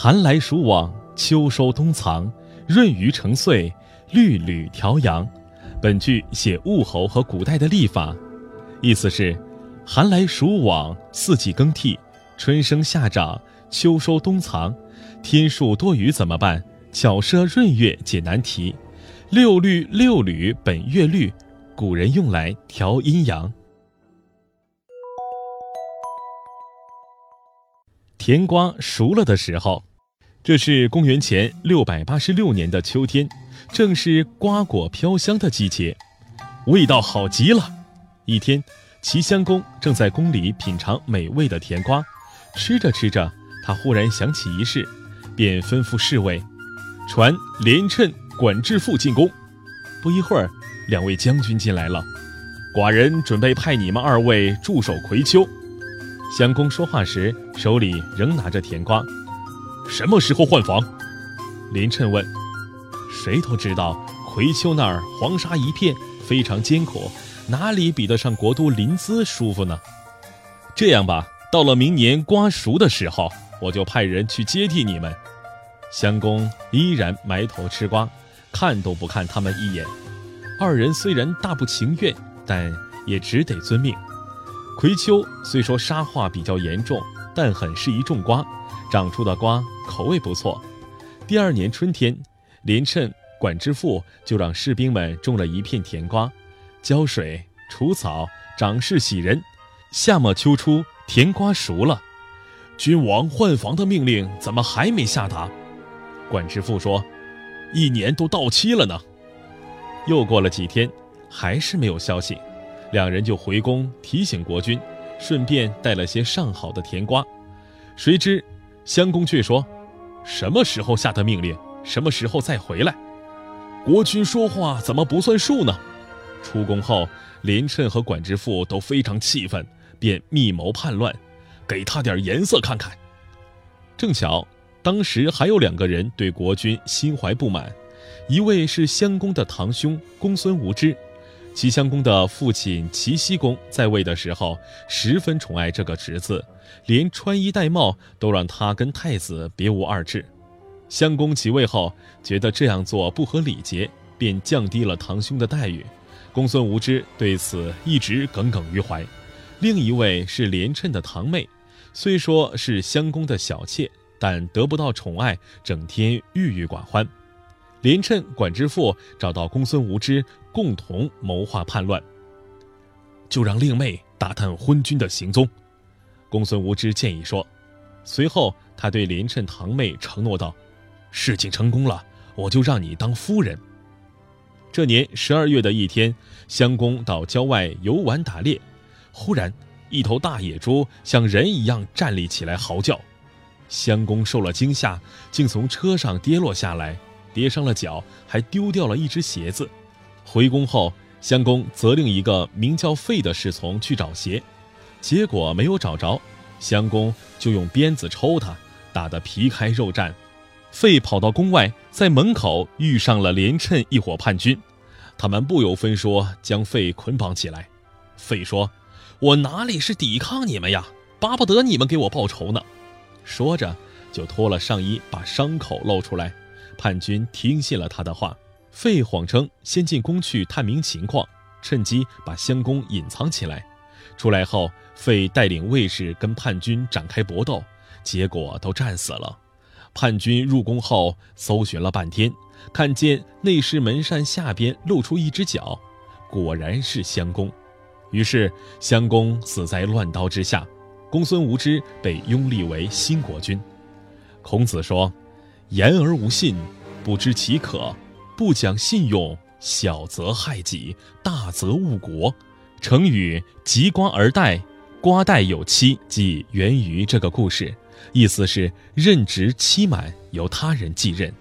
寒来暑往，秋收冬藏，闰余成岁，律吕调阳。本句写物候和古代的历法，意思是：寒来暑往，四季更替，春生夏长，秋收冬藏。天数多余怎么办？巧设闰月解难题。六律六缕本月律，古人用来调阴阳。甜瓜熟了的时候，这是公元前六百八十六年的秋天。正是瓜果飘香的季节，味道好极了。一天，齐襄公正在宫里品尝美味的甜瓜，吃着吃着，他忽然想起一事，便吩咐侍卫传连称、管至父进宫。不一会儿，两位将军进来了，寡人准备派你们二位驻守葵丘。襄公说话时，手里仍拿着甜瓜。什么时候换防？林趁问。谁都知道，葵丘那儿黄沙一片，非常艰苦，哪里比得上国都临淄舒服呢？这样吧，到了明年瓜熟的时候，我就派人去接替你们。襄公依然埋头吃瓜，看都不看他们一眼。二人虽然大不情愿，但也只得遵命。葵丘虽说沙化比较严重，但很适宜种瓜，长出的瓜口味不错。第二年春天。连称、管之父就让士兵们种了一片甜瓜，浇水、除草、长势喜人。夏末秋初，甜瓜熟了。君王换防的命令怎么还没下达？管之父说：“一年都到期了呢。”又过了几天，还是没有消息。两人就回宫提醒国君，顺便带了些上好的甜瓜。谁知襄公却说：“什么时候下的命令？”什么时候再回来？国君说话怎么不算数呢？出宫后，连称和管之父都非常气愤，便密谋叛乱，给他点颜色看看。正巧当时还有两个人对国君心怀不满，一位是襄公的堂兄公孙无知。齐襄公的父亲齐僖公在位的时候，十分宠爱这个侄子，连穿衣戴帽都让他跟太子别无二致。襄公即位后，觉得这样做不合礼节，便降低了堂兄的待遇。公孙无知对此一直耿耿于怀。另一位是连称的堂妹，虽说是襄公的小妾，但得不到宠爱，整天郁郁寡欢。连趁、管之父找到公孙无知，共同谋划叛乱。就让令妹打探昏君的行踪。公孙无知建议说。随后，他对连趁堂妹承诺道。事情成功了，我就让你当夫人。这年十二月的一天，襄公到郊外游玩打猎，忽然一头大野猪像人一样站立起来嚎叫，襄公受了惊吓，竟从车上跌落下来，跌伤了脚，还丢掉了一只鞋子。回宫后，襄公责令一个名叫费的侍从去找鞋，结果没有找着，襄公就用鞭子抽他，打得皮开肉绽。费跑到宫外，在门口遇上了连称一伙叛军，他们不由分说将费捆绑起来。费说：“我哪里是抵抗你们呀，巴不得你们给我报仇呢。”说着就脱了上衣，把伤口露出来。叛军听信了他的话，费谎称先进宫去探明情况，趁机把襄公隐藏起来。出来后，费带领卫士跟叛军展开搏斗，结果都战死了。叛军入宫后，搜寻了半天，看见内室门扇下边露出一只脚，果然是襄公。于是襄公死在乱刀之下，公孙无知被拥立为新国君。孔子说：“言而无信，不知其可；不讲信用，小则害己，大则误国。”成语“及瓜而待”，瓜代有期，即源于这个故事。意思是任职期满，由他人继任。